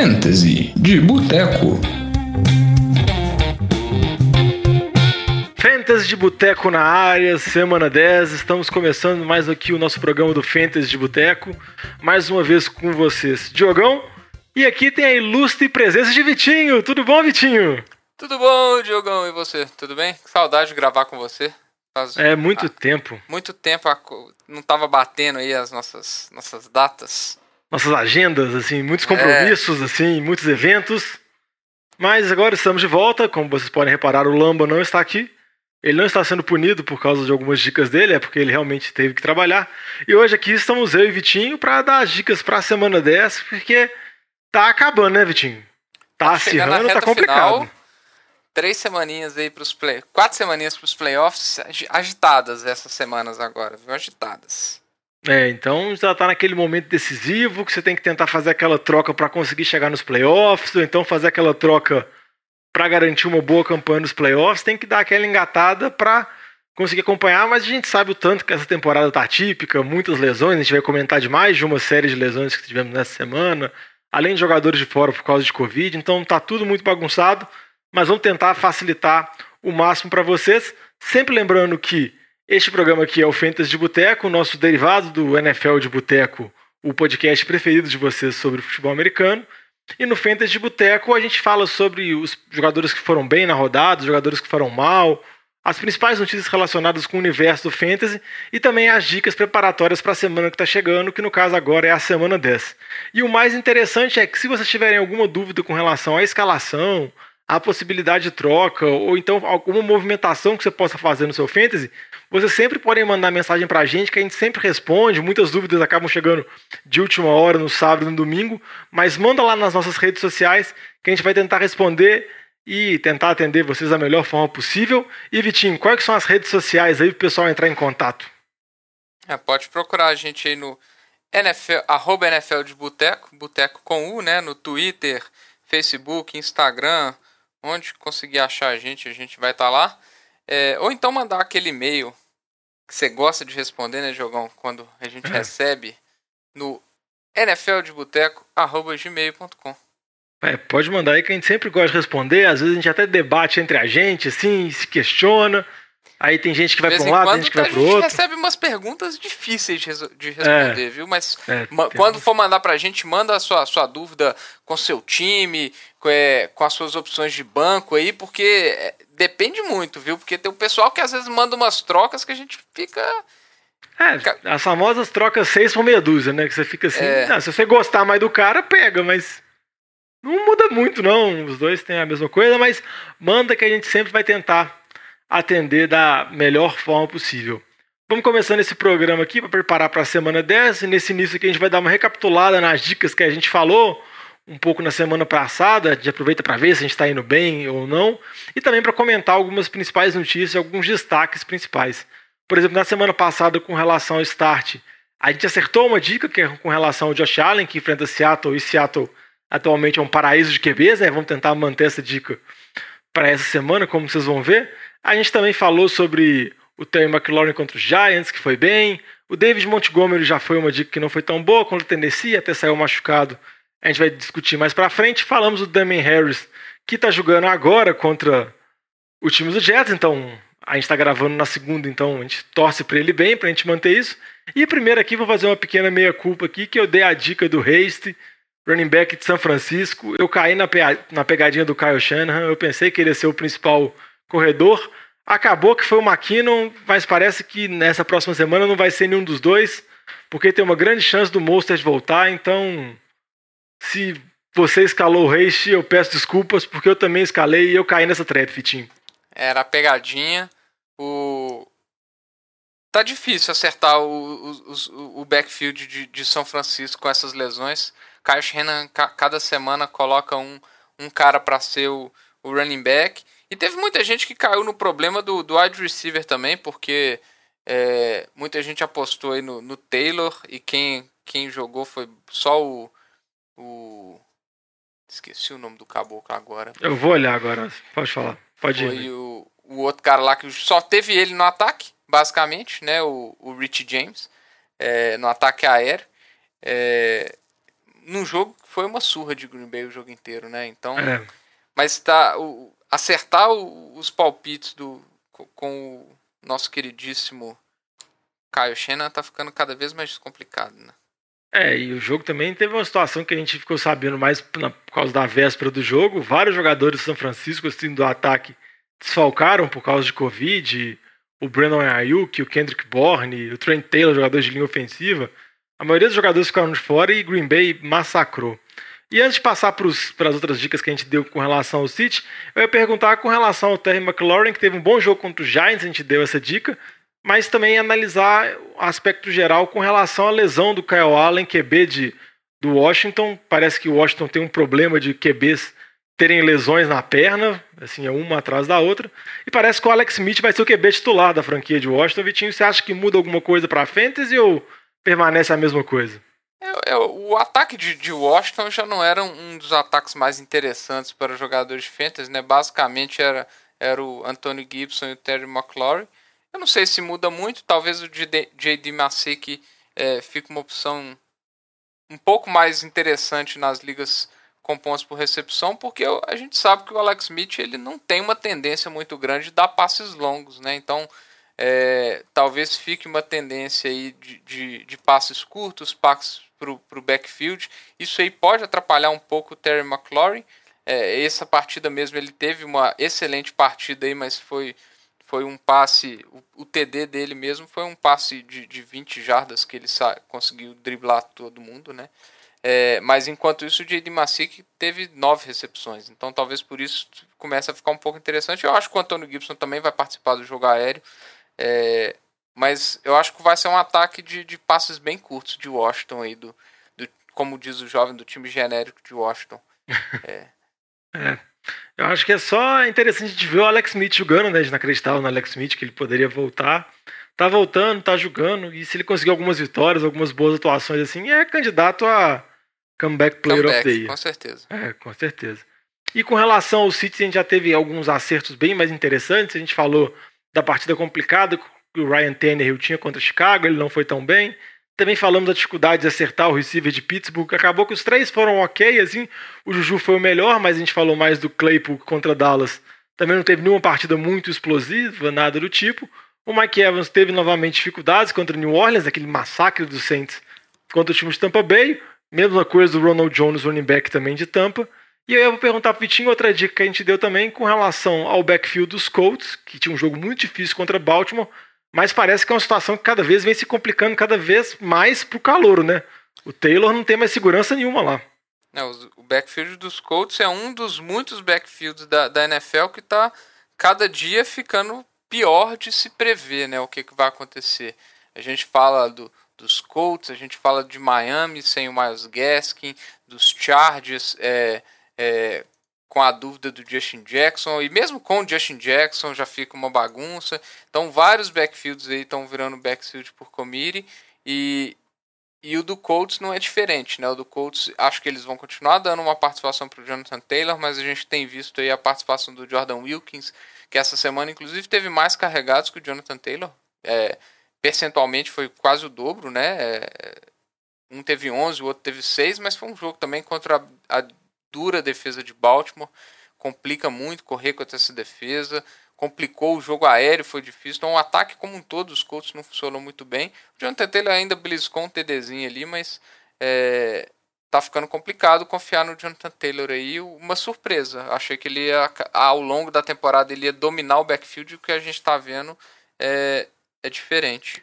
Fantasy de Boteco. Fantasy de Boteco na área, semana 10. Estamos começando mais aqui o nosso programa do Fantasy de Boteco. Mais uma vez com vocês, Diogão. E aqui tem a ilustre presença de Vitinho. Tudo bom, Vitinho? Tudo bom, Diogão? E você? Tudo bem? Saudade de gravar com você. Faz é muito ah, tempo. Muito tempo não tava batendo aí as nossas, nossas datas. Nossas agendas, assim, muitos é. compromissos, é. assim, muitos eventos. Mas agora estamos de volta. Como vocês podem reparar, o Lamba não está aqui. Ele não está sendo punido por causa de algumas dicas dele, é porque ele realmente teve que trabalhar. E hoje aqui estamos eu e Vitinho para dar as dicas para a semana 10, porque tá acabando, né, Vitinho? Tá acirrando, tá complicado. Final, três semaninhas aí para os play, quatro semaninhas para os playoffs agitadas essas semanas agora, viu? Agitadas. É, então já tá naquele momento decisivo que você tem que tentar fazer aquela troca para conseguir chegar nos playoffs, ou então fazer aquela troca para garantir uma boa campanha nos playoffs, tem que dar aquela engatada para conseguir acompanhar, mas a gente sabe o tanto que essa temporada tá típica, muitas lesões, a gente vai comentar de mais de uma série de lesões que tivemos nessa semana, além de jogadores de fora por causa de Covid, então tá tudo muito bagunçado, mas vamos tentar facilitar o máximo para vocês, sempre lembrando que este programa aqui é o Fantasy de Boteco, nosso derivado do NFL de Boteco, o podcast preferido de vocês sobre futebol americano. E no Fantasy de Boteco a gente fala sobre os jogadores que foram bem na rodada, os jogadores que foram mal, as principais notícias relacionadas com o universo do Fantasy e também as dicas preparatórias para a semana que está chegando, que no caso agora é a semana 10. E o mais interessante é que se vocês tiverem alguma dúvida com relação à escalação, à possibilidade de troca, ou então alguma movimentação que você possa fazer no seu Fantasy, vocês sempre podem mandar mensagem para a gente, que a gente sempre responde. Muitas dúvidas acabam chegando de última hora, no sábado no domingo. Mas manda lá nas nossas redes sociais, que a gente vai tentar responder e tentar atender vocês da melhor forma possível. E Vitinho, quais são as redes sociais aí para o pessoal entrar em contato? É, pode procurar a gente aí no NFL, arroba NFL de Boteco, Boteco com U, né? No Twitter, Facebook, Instagram, onde conseguir achar a gente, a gente vai estar tá lá. É, ou então mandar aquele e-mail que você gosta de responder, né, Jogão? Quando a gente recebe no nfldeboteco.gmail.com. É, pode mandar aí que a gente sempre gosta de responder. Às vezes a gente até debate entre a gente, assim, se questiona. Aí tem gente que vai para um lado, tem gente que vai para o outro. A gente recebe umas perguntas difíceis de, de responder, é, viu? Mas é, quando for mandar para a gente, manda a sua, sua dúvida com seu time, com, é, com as suas opções de banco aí, porque é, depende muito, viu? Porque tem o pessoal que às vezes manda umas trocas que a gente fica. É, as famosas trocas seis por meia dúzia, né? Que você fica assim, é. ah, se você gostar mais do cara, pega, mas não muda muito, não. Os dois têm a mesma coisa, mas manda que a gente sempre vai tentar atender da melhor forma possível. Vamos começando esse programa aqui para preparar para a semana 10. E nesse início aqui a gente vai dar uma recapitulada nas dicas que a gente falou um pouco na semana passada. A gente aproveita para ver se a gente está indo bem ou não. E também para comentar algumas principais notícias, alguns destaques principais. Por exemplo, na semana passada, com relação ao start, a gente acertou uma dica que é com relação ao Josh Allen, que enfrenta Seattle, e Seattle atualmente é um paraíso de QBs, né? Vamos tentar manter essa dica para essa semana, como vocês vão ver. A gente também falou sobre o Terry McLaurin contra os Giants, que foi bem. O David Montgomery já foi uma dica que não foi tão boa contra o Tennessee, até saiu machucado. A gente vai discutir mais para frente. Falamos do Damien Harris, que está jogando agora contra o time do Jets, então a gente está gravando na segunda, então a gente torce para ele bem, para a gente manter isso. E primeiro aqui vou fazer uma pequena meia-culpa aqui, que eu dei a dica do Haste, running back de São Francisco. Eu caí na, na pegadinha do Kyle Shanahan, eu pensei que ele ia ser o principal corredor. Acabou que foi o McKinnon, mas parece que nessa próxima semana não vai ser nenhum dos dois, porque tem uma grande chance do Mostert voltar. Então, se você escalou o Reich, eu peço desculpas, porque eu também escalei e eu caí nessa trap, Fitinho. Era a pegadinha. O... Tá difícil acertar o, o, o backfield de, de São Francisco com essas lesões. Kyle Shanahan, cada semana, coloca um, um cara para ser o, o running back. E teve muita gente que caiu no problema do, do wide receiver também, porque é, muita gente apostou aí no, no, Taylor e quem, quem jogou foi só o, o. Esqueci o nome do caboclo agora. Eu vou olhar agora, pode falar. Pode foi ir. O, o outro cara lá que só teve ele no ataque, basicamente, né? O, o Rich James, é, no ataque aéreo. É, num jogo que foi uma surra de Green Bay o jogo inteiro, né? Então, é. mas tá o, acertar o, os palpites do com o nosso queridíssimo Caio Shannon tá ficando cada vez mais complicado, né? É, e o jogo também teve uma situação que a gente ficou sabendo mais na, por causa da véspera do jogo. Vários jogadores de São Francisco, assim, do ataque, desfalcaram por causa de Covid. O Brandon Ayuk, o Kendrick Bourne, o Trent Taylor, jogadores de linha ofensiva. A maioria dos jogadores ficaram de fora e Green Bay massacrou. E antes de passar para as outras dicas que a gente deu com relação ao City, eu ia perguntar com relação ao Terry McLaurin, que teve um bom jogo contra o Giants, a gente deu essa dica mas também analisar o aspecto geral com relação à lesão do Kyle Allen, QB de, do Washington. Parece que o Washington tem um problema de QBs terem lesões na perna, assim, é uma atrás da outra. E parece que o Alex Smith vai ser o QB titular da franquia de Washington. Vitinho, você acha que muda alguma coisa para a Fantasy ou permanece a mesma coisa? É, é, o ataque de, de, Washington já não era um dos ataques mais interessantes para jogadores de Fantasy, né? Basicamente era, era o Anthony Gibson e o Terry McLaurin. Eu não sei se muda muito, talvez o J.D. Masik é, fique uma opção um pouco mais interessante nas ligas com pontos por recepção, porque a gente sabe que o Alex Smith ele não tem uma tendência muito grande de dar passes longos, né? Então, é, talvez fique uma tendência aí de, de, de passes curtos, passes para o backfield. Isso aí pode atrapalhar um pouco o Terry McLaurin. É, essa partida mesmo ele teve uma excelente partida aí, mas foi foi um passe, o, o, TD dele mesmo foi um passe de, de 20 jardas que ele conseguiu driblar todo mundo, né? É, mas enquanto isso, o J.D. Massick teve nove recepções, então talvez por isso comece a ficar um pouco interessante. Eu acho que o Antônio Gibson também vai participar do jogo aéreo, é, mas eu acho que vai ser um ataque de, de passes bem curtos de Washington aí, do, do, como diz o jovem, do time genérico de Washington. É. é. Eu acho que é só interessante de ver o Alex Smith jogando, né? A gente não acreditava no Alex Smith que ele poderia voltar. Tá voltando, tá jogando, e se ele conseguir algumas vitórias, algumas boas atuações assim, é candidato a Comeback Player comeback, of the Year. Com certeza. É, com certeza. E com relação ao City, a gente já teve alguns acertos bem mais interessantes. A gente falou da partida complicada que o Ryan Tannehill tinha contra Chicago, ele não foi tão bem. Também falamos da dificuldade de acertar o receiver de Pittsburgh. Acabou que os três foram ok, assim. O Juju foi o melhor, mas a gente falou mais do Claypool contra Dallas. Também não teve nenhuma partida muito explosiva, nada do tipo. O Mike Evans teve novamente dificuldades contra o New Orleans, aquele massacre dos Saints contra o time de Tampa Bay. Mesma coisa do Ronald Jones, running back também de Tampa. E aí eu vou perguntar pro Vitinho outra dica que a gente deu também com relação ao backfield dos Colts, que tinha um jogo muito difícil contra Baltimore mas parece que é uma situação que cada vez vem se complicando cada vez mais pro calor, né? O Taylor não tem mais segurança nenhuma lá. Não, o backfield dos Colts é um dos muitos backfields da, da NFL que está cada dia ficando pior de se prever, né? O que, que vai acontecer. A gente fala do, dos Colts, a gente fala de Miami sem o Miles Gaskin, dos Chargers é, é, com a dúvida do Justin Jackson, e mesmo com o Justin Jackson já fica uma bagunça. Então, vários backfields aí estão virando backfield por committee, e, e o do Colts não é diferente, né? O do Colts, acho que eles vão continuar dando uma participação para o Jonathan Taylor, mas a gente tem visto aí a participação do Jordan Wilkins, que essa semana, inclusive, teve mais carregados que o Jonathan Taylor. É, percentualmente foi quase o dobro, né? É, um teve 11, o outro teve 6, mas foi um jogo também contra a, a dura defesa de Baltimore, complica muito correr contra essa defesa, complicou o jogo aéreo, foi difícil. Então, o ataque como um todo, os Colts não funcionou muito bem. O Jonathan Taylor ainda beliscou um TDzinho ali, mas é, tá ficando complicado confiar no Jonathan Taylor aí. Uma surpresa. Achei que ele ia, ao longo da temporada, ele ia dominar o backfield o que a gente está vendo é, é diferente.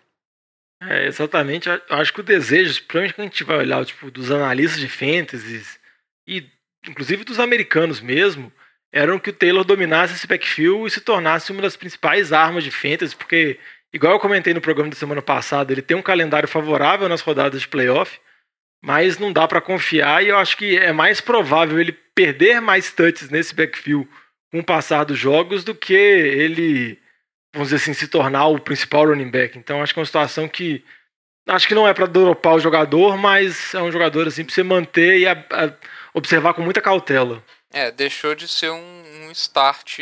É, exatamente. Eu acho que o desejo, principalmente quando a gente vai olhar tipo, dos analistas de fantasy e inclusive dos americanos mesmo, eram que o Taylor dominasse esse backfield e se tornasse uma das principais armas de fantasy, porque, igual eu comentei no programa da semana passada, ele tem um calendário favorável nas rodadas de playoff, mas não dá para confiar e eu acho que é mais provável ele perder mais touches nesse backfield com o passar dos jogos do que ele, vamos dizer assim, se tornar o principal running back. Então acho que é uma situação que acho que não é para dropar o jogador, mas é um jogador assim para você manter e a, a, observar com muita cautela. É, deixou de ser um, um start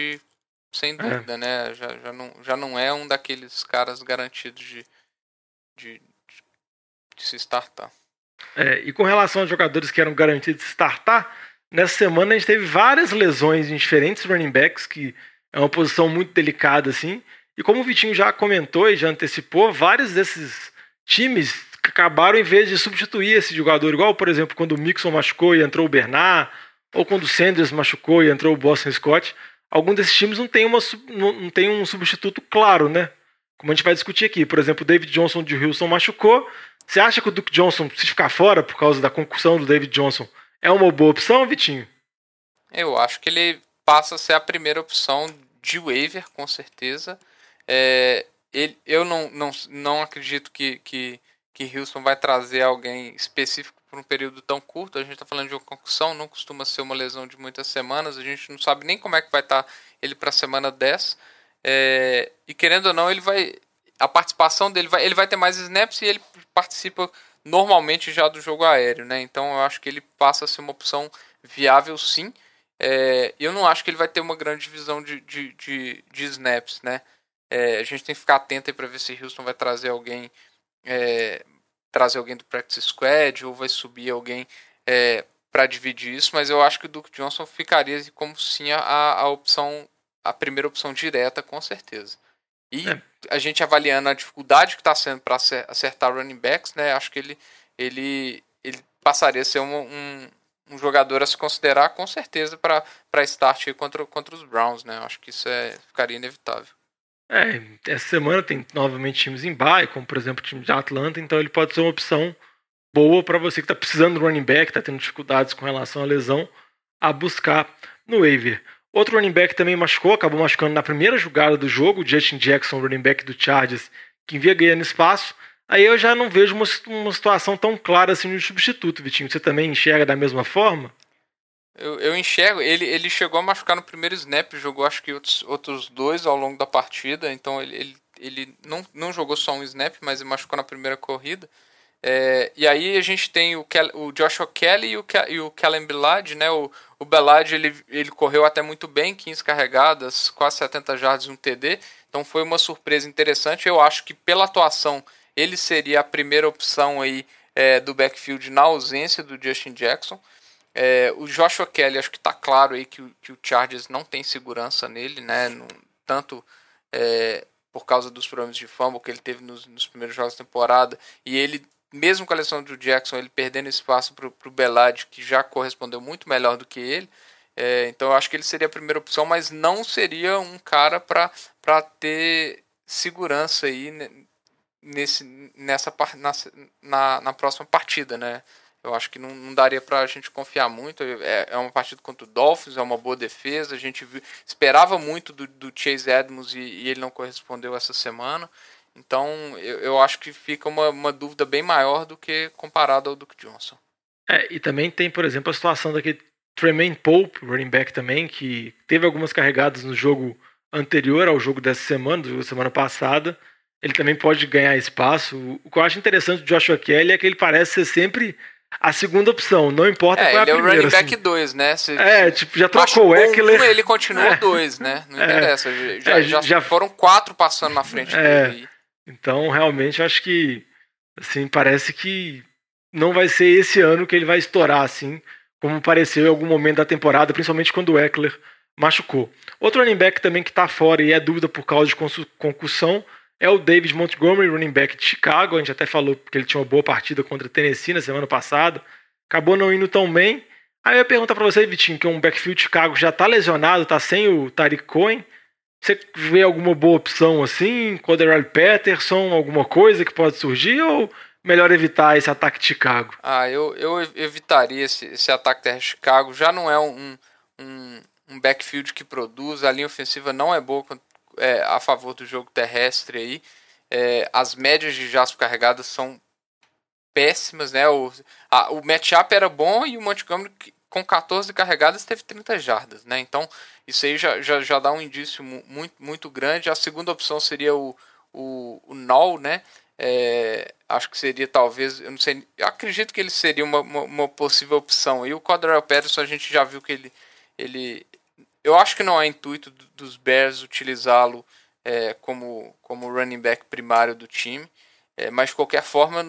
sem é. dúvida, é. né? Já, já, não, já não é um daqueles caras garantidos de, de, de, de se startar. É, e com relação aos jogadores que eram garantidos de startar, nessa semana a gente teve várias lesões em diferentes running backs, que é uma posição muito delicada assim. E como o Vitinho já comentou e já antecipou, vários desses times acabaram em vez de substituir esse jogador, igual por exemplo quando o Mixon machucou e entrou o Bernard, ou quando o Sanders machucou e entrou o Boston Scott, algum desses times não tem, uma, não tem um substituto claro, né? Como a gente vai discutir aqui. Por exemplo, o David Johnson de Houston machucou. Você acha que o Duke Johnson, se ficar fora por causa da concussão do David Johnson, é uma boa opção, Vitinho? Eu acho que ele passa a ser a primeira opção de waiver, com certeza. É, ele, eu não, não, não acredito que, que, que Houston vai trazer alguém específico por um período tão curto. A gente está falando de uma concussão, não costuma ser uma lesão de muitas semanas. A gente não sabe nem como é que vai estar tá ele para a semana 10. É, e querendo ou não, ele vai. A participação dele vai. Ele vai ter mais snaps e ele participa normalmente já do jogo aéreo, né? Então eu acho que ele passa a ser uma opção viável sim. É, eu não acho que ele vai ter uma grande divisão de, de, de, de snaps, né? É, a gente tem que ficar atento para ver se Houston vai trazer alguém é, trazer alguém do practice squad ou vai subir alguém é, para dividir isso, mas eu acho que o Duke Johnson ficaria como sim a, a opção, a primeira opção direta, com certeza. E é. a gente avaliando a dificuldade que está sendo para acertar running backs, né? Acho que ele, ele, ele passaria a ser um, um, um jogador a se considerar com certeza para start contra, contra os Browns, né? Acho que isso é, ficaria inevitável. É, essa semana tem novamente times em bye, como por exemplo o time de Atlanta, então ele pode ser uma opção boa para você que está precisando do running back, está tendo dificuldades com relação à lesão, a buscar no waiver. Outro running back também machucou, acabou machucando na primeira jogada do jogo, Justin Jackson, running back do Chargers, que vinha ganhando espaço. Aí eu já não vejo uma, uma situação tão clara assim no substituto, Vitinho. Você também enxerga da mesma forma? Eu, eu enxergo, ele, ele chegou a machucar no primeiro snap, jogou acho que outros, outros dois ao longo da partida, então ele, ele, ele não, não jogou só um snap, mas ele machucou na primeira corrida. É, e aí a gente tem o, Kel, o Joshua Kelly e o, e o Kellen Belad, né? O, o Belad ele, ele correu até muito bem, 15 carregadas, quase 70 jardas e um TD. Então foi uma surpresa interessante. Eu acho que pela atuação ele seria a primeira opção aí é, do backfield na ausência do Justin Jackson. É, o Joshua Kelly, acho que está claro aí que o, que o Chargers não tem segurança nele, né? No, tanto é, por causa dos problemas de fumble que ele teve nos, nos, primeiros jogos da temporada, e ele, mesmo com a lesão do Jackson, ele perdendo espaço para o Belad, que já correspondeu muito melhor do que ele. É, então eu acho que ele seria a primeira opção, mas não seria um cara para ter segurança aí nesse, nessa, na, na, na próxima partida, né? Eu acho que não, não daria para a gente confiar muito. É, é uma partida contra o Dolphins, é uma boa defesa. A gente viu, esperava muito do, do Chase Edmonds e, e, ele não correspondeu essa semana. Então eu, eu acho que fica uma, uma dúvida bem maior do que comparado ao Duke Johnson. É, e também tem, por exemplo, a situação daquele Tremaine Pope, running back também, que teve algumas carregadas no jogo anterior ao jogo dessa semana, do jogo da semana passada. Ele também pode ganhar espaço. O que eu acho interessante do Joshua Kelly é que ele parece ser sempre a segunda opção, não importa é, qual é a primeira. Ele é o running back 2, assim. né? Se, é, tipo, já trocou o Eckler. Um, ele continua 2, é. né? Não é. interessa. Já, é, já, já, foram quatro passando na frente é. dele. Então, realmente, acho que, assim, parece que não vai ser esse ano que ele vai estourar, assim, como pareceu em algum momento da temporada, principalmente quando o Eckler machucou. Outro running back também que está fora e é dúvida por causa de concussão é o David Montgomery, running back de Chicago. A gente até falou que ele tinha uma boa partida contra Tennessee na semana passada. Acabou não indo tão bem. Aí eu ia perguntar para você, Vitinho, que um backfield de Chicago já tá lesionado, tá sem o Tariq Cohen. Você vê alguma boa opção assim? Coderell Peterson, alguma coisa que pode surgir? Ou melhor evitar esse ataque de Chicago? Ah, eu, eu evitaria esse, esse ataque de Chicago. Já não é um, um, um backfield que produz. A linha ofensiva não é boa é, a favor do jogo terrestre aí. É, as médias de Jasper carregadas são péssimas, né? O, a, o matchup era bom e o Montgomery com 14 carregadas teve 30 jardas, né? Então isso aí já, já, já dá um indício muito, muito grande. A segunda opção seria o, o, o Null, né? É, acho que seria talvez, eu não sei, eu acredito que ele seria uma, uma, uma possível opção. E o Cordell Patterson a gente já viu que ele, ele eu acho que não é intuito dos Bears utilizá-lo é, como, como running back primário do time. É, mas de qualquer forma,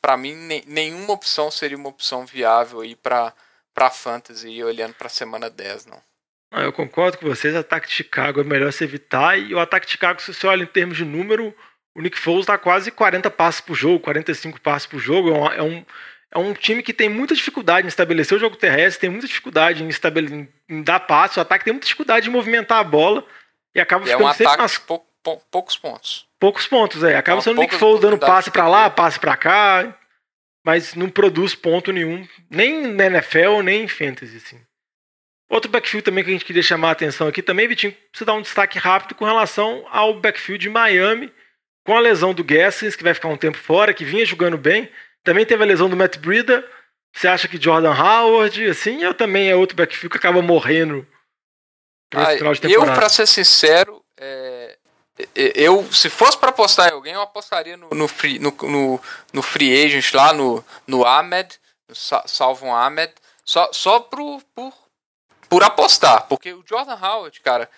para mim, nenhuma opção seria uma opção viável aí para para fantasy olhando para a semana 10, não. Ah, eu concordo com vocês, ataque de Chicago é melhor se evitar. E o ataque de Chicago, se você olha em termos de número, o Nick Foles dá quase 40 passos por jogo, 45 passos por jogo. É um, é um time que tem muita dificuldade em estabelecer o jogo terrestre, tem muita dificuldade em, estabelecer, em dar passo. O ataque tem muita dificuldade em movimentar a bola e acaba e ficando é um sempre nas... pou, pou, poucos pontos. Poucos pontos, é. Acaba sendo o Nick Foles dando passe para lá, passe para cá, mas não produz ponto nenhum, nem na NFL, nem em fantasy, assim. Outro backfield também que a gente queria chamar a atenção aqui também, Vitinho, precisa dar um destaque rápido com relação ao backfield de Miami, com a lesão do Gaskins, que vai ficar um tempo fora, que vinha jogando bem. Também teve a lesão do Matt Breida. Você acha que Jordan Howard, assim, ou também é outro backfield que acaba morrendo ah, final de temporada? Eu, para ser sincero, é... eu, se fosse para apostar em alguém, eu apostaria no, no, free, no, no, no free agent lá, no, no Ahmed, no Salvon Ahmed, só, só pro, por por apostar, porque o Jordan Howard, cara,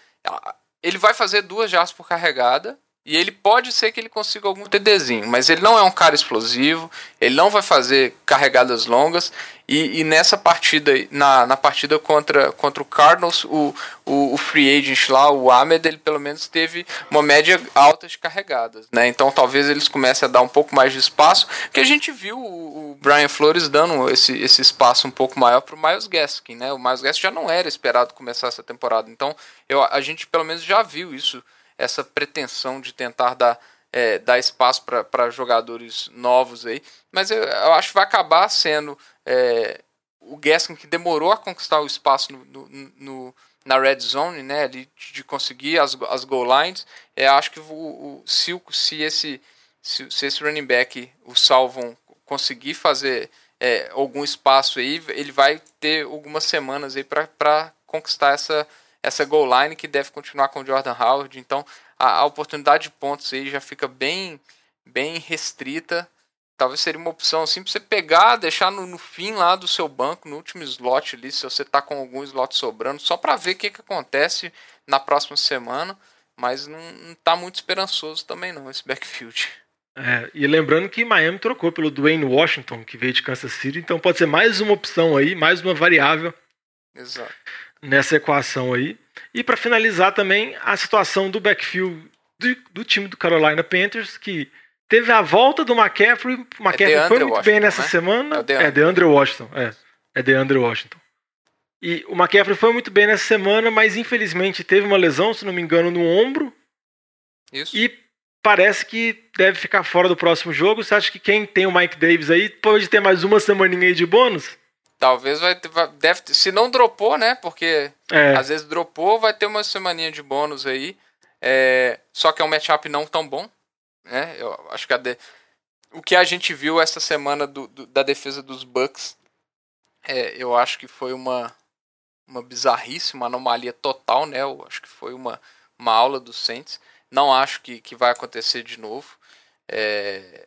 ele vai fazer duas jardas por carregada e ele pode ser que ele consiga algum TDzinho, mas ele não é um cara explosivo, ele não vai fazer carregadas longas. E, e nessa partida, na, na partida contra, contra o Cardinals, o, o, o, free agent lá, o Ahmed, ele pelo menos teve uma média alta de carregadas. Né? Então talvez eles comecem a dar um pouco mais de espaço, que a gente viu o, o Brian Flores dando esse, esse espaço um pouco maior para o Miles Gaskin. Né? O Miles Gaskin já não era esperado começar essa temporada, então eu, a gente pelo menos já viu isso essa pretensão de tentar dar, é, dar espaço para jogadores novos aí. Mas eu, eu, acho que vai acabar sendo é, o Gaskin que demorou a conquistar o espaço no, no, no na red zone, né, de, de conseguir as, as goal lines. É, acho que o, o, se, se, esse, se, se esse running back, o Salvon, conseguir fazer é, algum espaço aí, ele vai ter algumas semanas aí para conquistar essa, essa goal line que deve continuar com o Jordan Howard. Então a, a oportunidade de pontos aí já fica bem, bem restrita. Talvez seria uma opção assim para você pegar, deixar no, no, fim lá do seu banco, no último slot ali, se você está com algum slot sobrando, só para ver o que, que acontece na próxima semana. Mas não, está muito esperançoso também não esse backfield. É, e lembrando que Miami trocou pelo Dwayne Washington, que veio de Kansas City, então pode ser mais uma opção aí, mais uma variável. Exato nessa equação aí. E para finalizar também a situação do backfield do, do, time do Carolina Panthers, que teve a volta do McCaffrey. O McCaffrey é foi muito Washington, bem nessa né? semana. É, de é DeAndre Washington. É, é DeAndre Washington. E o McCaffrey foi muito bem nessa semana, mas infelizmente teve uma lesão, se não me engano, no ombro. Isso. E parece que deve ficar fora do próximo jogo. Você acha que quem tem o Mike Davis aí pode ter mais uma semaninha aí de bônus? Talvez vai, vai deve, se não dropou, né? Porque é. às vezes dropou, vai ter uma semaninha de bônus aí. É, só que é um matchup não tão bom, né? Eu acho que de, o que a gente viu essa semana do, do, da defesa dos Bucks, é, eu acho que foi uma uma bizarrice, uma anomalia total, né? Eu acho que foi uma, uma aula dos Saints. Não acho que, que vai acontecer de novo. É,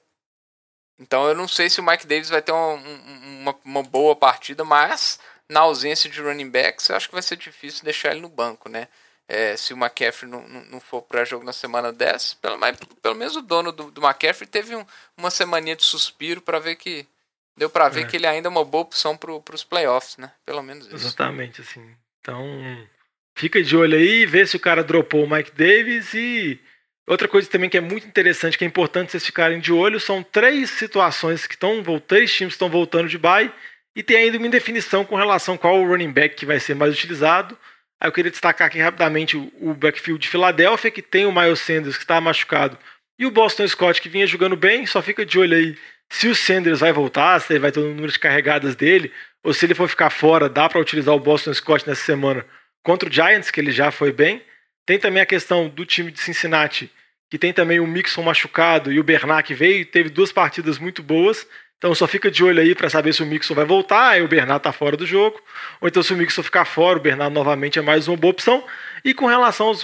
então eu não sei se o Mike Davis vai ter uma, uma, uma, boa partida, mas na ausência de running backs, eu acho que vai ser difícil deixar ele no banco, né? É, se o McCaffrey não, não, não for para jogo na semana 10, pelo, mas, pelo menos o dono do, do McCaffrey teve um, uma semaninha de suspiro para ver que. Deu para ver é. que ele ainda é uma boa opção para os playoffs, né? Pelo menos isso. Exatamente, assim. Então, fica de olho aí, vê se o cara dropou o Mike Davis e Outra coisa também que é muito interessante, que é importante vocês ficarem de olho, são três situações que estão, três times estão voltando de bye e tem ainda uma indefinição com relação qual o running back que vai ser mais utilizado. Aí eu queria destacar aqui rapidamente o backfield de Filadélfia, que tem o Miles Sanders que está machucado, e o Boston Scott que vinha jogando bem, só fica de olho aí se o Sanders vai voltar, se ele vai ter o número de carregadas dele, ou se ele for ficar fora, dá para utilizar o Boston Scott nessa semana contra o Giants, que ele já foi bem. Tem também a questão do time de Cincinnati, que tem também o Mixon machucado e o Bernard que veio, teve duas partidas muito boas. Então só fica de olho aí para saber se o Mixon vai voltar, e o Bernard está fora do jogo. Ou então se o Mixon ficar fora, o Bernard novamente é mais uma boa opção. E com relação ao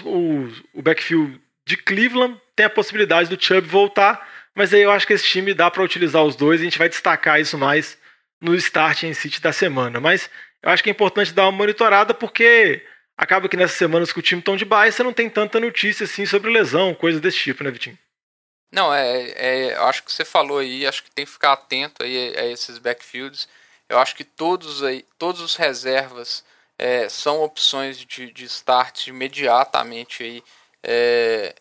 o backfield de Cleveland, tem a possibilidade do Chubb voltar, mas aí eu acho que esse time dá para utilizar os dois, a gente vai destacar isso mais no start em City da semana. Mas eu acho que é importante dar uma monitorada porque acaba que nessas semanas que o time estão de baixa, você não tem tanta notícia assim sobre lesão, coisa desse tipo, né, Vitinho? Não, é, é, acho que você falou aí, acho que tem que ficar atento aí a esses backfields. Eu acho que todos aí, todos os reservas é, são opções de, de start imediatamente aí é,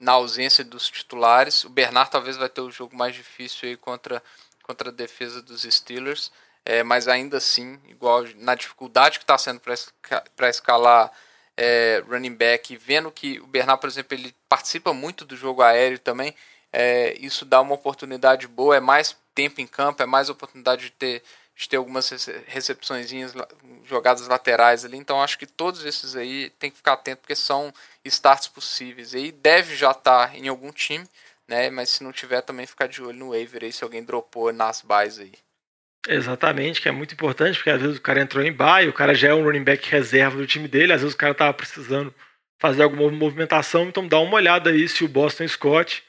na ausência dos titulares. O Bernard talvez vai ter o jogo mais difícil aí contra, contra a defesa dos Steelers, é, mas ainda assim, igual na dificuldade que está sendo para escalar é, running back, vendo que o Bernard, por exemplo, ele participa muito do jogo aéreo também, é, isso dá uma oportunidade boa, é mais tempo em campo, é mais oportunidade de ter, de ter algumas recepções, jogadas laterais ali. Então acho que todos esses aí tem que ficar atento porque são starts possíveis. E deve já estar tá em algum time, né? Mas se não tiver, também ficar de olho no waiver aí se alguém dropou nas buys aí. Exatamente, que é muito importante, porque às vezes o cara entrou em buy, o cara já é um running back reserva do time dele, às vezes o cara tava precisando fazer alguma movimentação, então dá uma olhada aí se o Boston Scott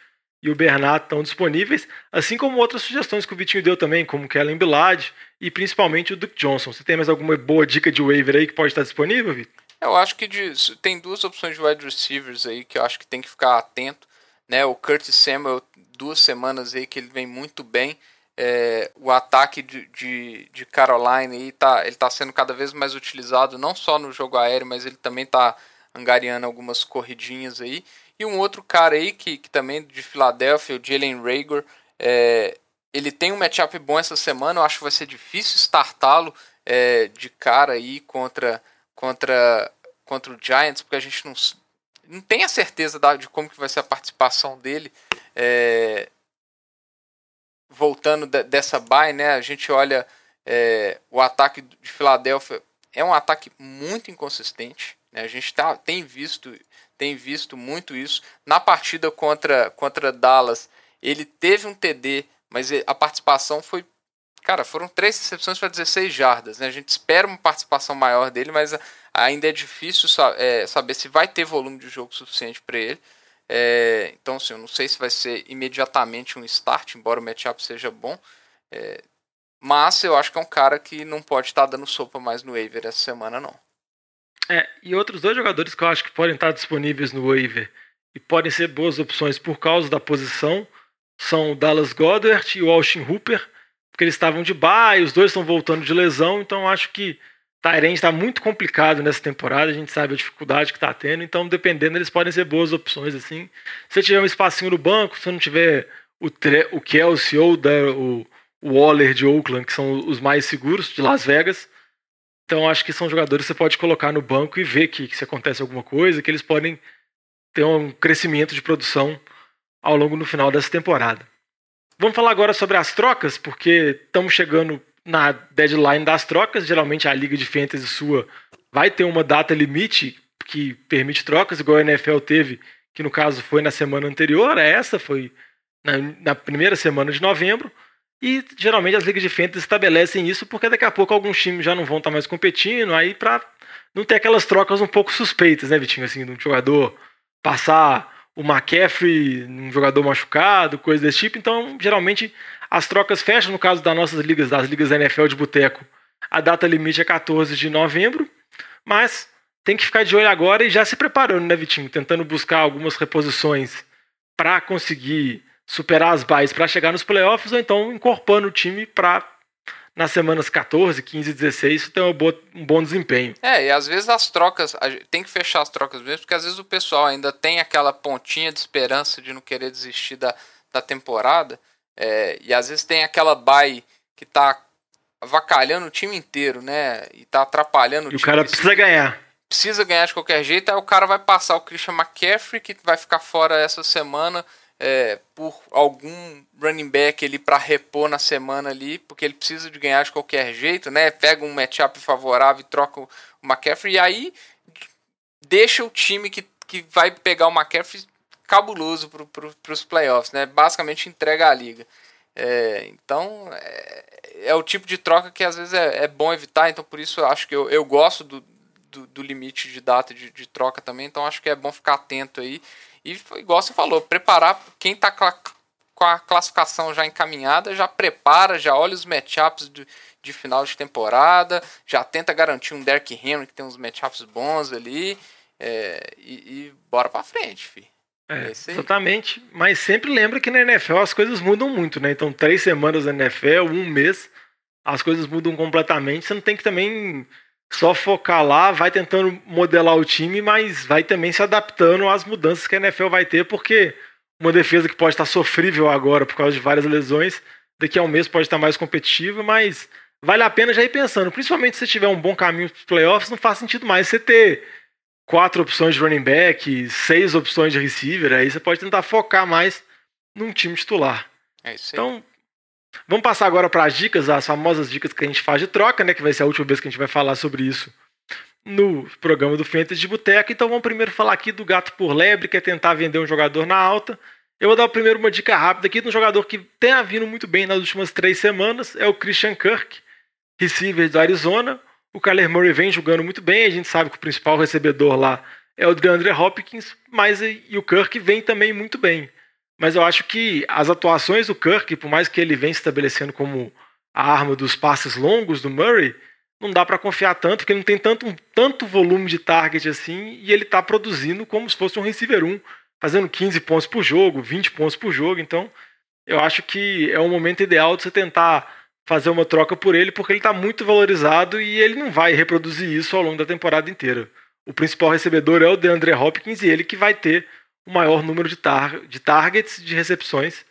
e o Bernard estão disponíveis, assim como outras sugestões que o Vitinho deu também, como Kellen Bilad e principalmente o Duke Johnson. Você tem mais alguma boa dica de waiver aí que pode estar disponível, Vitor? Eu acho que de, tem duas opções de wide receivers aí que eu acho que tem que ficar atento. Né? O Curtis Samuel, duas semanas aí que ele vem muito bem. É, o ataque de, de, de Carolina aí tá, ele tá sendo cada vez mais utilizado, não só no jogo aéreo, mas ele também tá angariando algumas corridinhas aí. E um outro cara aí, que, que também de Filadélfia, o Jalen Rager, é, ele tem um matchup bom essa semana, eu acho que vai ser difícil startá-lo é, de cara aí contra, contra, contra o Giants, porque a gente não, não tem a certeza da, de como que vai ser a participação dele. É, voltando de, dessa bye, né, a gente olha é, o ataque de Filadélfia, é um ataque muito inconsistente. Né, a gente tá, tem visto tem visto muito isso. Na partida contra, contra Dallas, ele teve um TD, mas a participação foi. Cara, foram três recepções para 16 jardas. Né? A gente espera uma participação maior dele, mas ainda é difícil é, saber se vai ter volume de jogo suficiente para ele. É, então, assim, eu não sei se vai ser imediatamente um start, embora o matchup seja bom. É, mas eu acho que é um cara que não pode estar dando sopa mais no waiver essa semana, não. É, e outros dois jogadores que eu acho que podem estar disponíveis no waiver e podem ser boas opções por causa da posição são o Dallas Goddard e o Austin Hooper, porque eles estavam de bye, os dois estão voltando de lesão, então acho que Tyrande está muito complicado nessa temporada, a gente sabe a dificuldade que está tendo, então dependendo eles podem ser boas opções assim. Se tiver um espacinho no banco, se não tiver o, o Kelsey ou da, o, o Waller de Oakland, que são os mais seguros de Las Vegas, então acho que são jogadores que você pode colocar no banco e ver que, que se acontece alguma coisa, que eles podem ter um crescimento de produção ao longo no final dessa temporada. Vamos falar agora sobre as trocas, porque estamos chegando na deadline das trocas. Geralmente a liga de fantasy sua vai ter uma data limite que permite trocas, igual a NFL teve, que no caso foi na semana anterior, é essa foi na, na primeira semana de novembro. E geralmente as ligas de fantasy estabelecem isso porque daqui a pouco alguns times já não vão estar mais competindo, aí para não ter aquelas trocas um pouco suspeitas, né, Vitinho? Assim, de um jogador passar o McCaffrey, um jogador machucado, coisa desse tipo. Então, geralmente as trocas fecham, no caso das nossas ligas, das ligas NFL de boteco, a data limite é 14 de novembro, mas tem que ficar de olho agora e já se preparando, né, Vitinho? Tentando buscar algumas reposições para conseguir superar as bases para chegar nos playoffs, ou então incorporando o time para nas semanas 14, 15 e 16 ter um um bom desempenho. É, e às vezes as trocas, tem que fechar as trocas mesmo, porque às vezes o pessoal ainda tem aquela pontinha de esperança de não querer desistir da, da temporada, é, e às vezes tem aquela bye que tá avacalhando o time inteiro, né? E tá atrapalhando o e time. o cara precisa ganhar. Precisa ganhar de qualquer jeito, aí o cara vai passar o Christian McCaffrey, que vai ficar fora essa semana é, por algum running back ali para repor na semana ali, porque ele precisa de ganhar de qualquer jeito, né? Pega um matchup favorável e troca o McCaffrey e aí deixa o time que, que vai pegar o McCaffrey cabuloso para pro, os playoffs, né? Basicamente entrega a liga. É, então é, é, o tipo de troca que às vezes é, é, bom evitar, então por isso eu acho que eu, eu gosto do, do, do limite de data de, de troca também, então acho que é bom ficar atento aí e, igual você falou, preparar quem está com a classificação já encaminhada, já prepara, já olha os matchups de, de final de temporada, já tenta garantir um Derrick Henry que tem uns matchups bons ali, é, e, e, bora pra frente, fi. É, exatamente. Mas sempre lembra que na NFL as coisas mudam muito, né? Então, três semanas na NFL, um mês, as coisas mudam completamente. Você não tem que também só focar lá, vai tentando modelar o time, mas vai também se adaptando às mudanças que a NFL vai ter, porque uma defesa que pode estar sofrível agora por causa de várias lesões, daqui a um mês pode estar mais competitiva, mas vale a pena já ir pensando. Principalmente se tiver um bom caminho para os playoffs, não faz sentido mais você ter quatro opções de running back, seis opções de receiver, aí você pode tentar focar mais num time titular. É isso aí. Então, vamos passar agora para as dicas, as famosas dicas que a gente faz de troca, né? Que vai ser a última vez que a gente vai falar sobre isso no programa do Fantasy de Boteco. Então vamos primeiro falar aqui do gato por lebre, que é tentar vender um jogador na alta. Eu vou dar primeiro uma dica rápida aqui de um jogador que tem vindo muito bem nas últimas três semanas, é o Christian Kirk, receiver do Arizona. O Kyler Murray vem jogando muito bem, a gente sabe que o principal recebedor lá é o DeAndre Hopkins, mas e o Kirk vem também muito bem. Mas eu acho que as atuações do Kirk, por mais que ele venha se estabelecendo como a arma dos passes longos do Murray, não dá para confiar tanto, porque ele não tem tanto, tanto volume de target assim, e ele está produzindo como se fosse um receiver 1, fazendo 15 pontos por jogo, 20 pontos por jogo. Então, eu acho que é o momento ideal de você tentar fazer uma troca por ele, porque ele está muito valorizado e ele não vai reproduzir isso ao longo da temporada inteira. O principal recebedor é o DeAndre Hopkins e ele que vai ter o maior número de, tar de targets, de recepções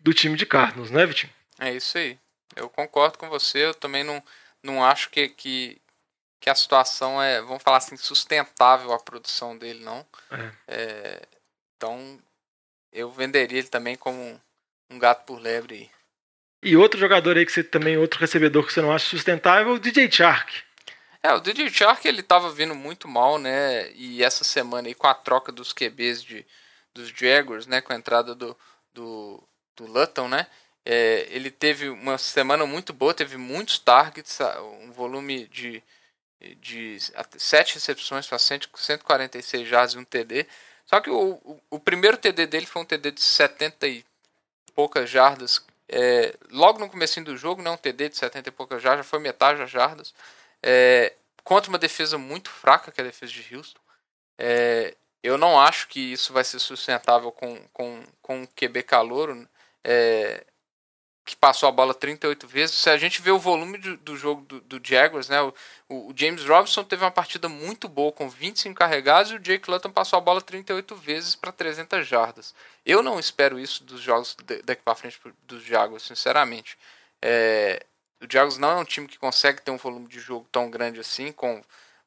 do time de Cardinals, né, Vitinho? É isso aí. Eu concordo com você. Eu também não, não acho que, que, que a situação é, vamos falar assim, sustentável a produção dele, não. É. É, então, eu venderia ele também como um gato por lebre. E outro jogador aí que você também, outro recebedor que você não acha sustentável, o DJ Chark. É, o DJ Chark ele tava vindo muito mal, né? E essa semana aí com a troca dos QBs de, dos Jaguars, né? Com a entrada do, do, do Lutton, né? É, ele teve uma semana muito boa, teve muitos targets, um volume de, de 7 recepções para 146 jardas e um TD. Só que o, o, o, primeiro TD dele foi um TD de 70 e poucas jardas. É, logo no começo do jogo, né, um TD de 70 e poucas jardas, já foi metade das jardas. É, contra uma defesa muito fraca, que é a defesa de Houston. É, eu não acho que isso vai ser sustentável com, com, com QB calouro. É, que passou a bola 38 vezes. Se a gente vê o volume do, do jogo do, do, Jaguars, né? O, o, James Robinson teve uma partida muito boa com 25 carregados e o Jake Luton passou a bola 38 vezes para 300 jardas. Eu não espero isso dos jogos daqui para frente dos Jaguars, sinceramente. É, o Jaguars não é um time que consegue ter um volume de jogo tão grande assim, com,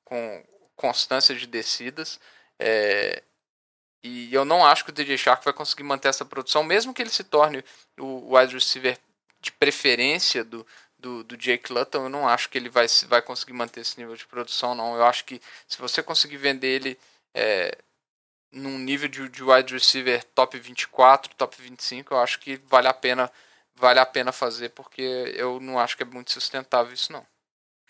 com constância de descidas. É, e eu não acho que o DJ Shark vai conseguir manter essa produção, mesmo que ele se torne o wide receiver de preferência do, do, do, Jake Luton, eu não acho que ele vai, vai conseguir manter esse nível de produção, não. Eu acho que se você conseguir vender ele é, num nível de, de wide receiver top 24, top 25, eu acho que vale a pena vale a pena fazer, porque eu não acho que é muito sustentável isso, não.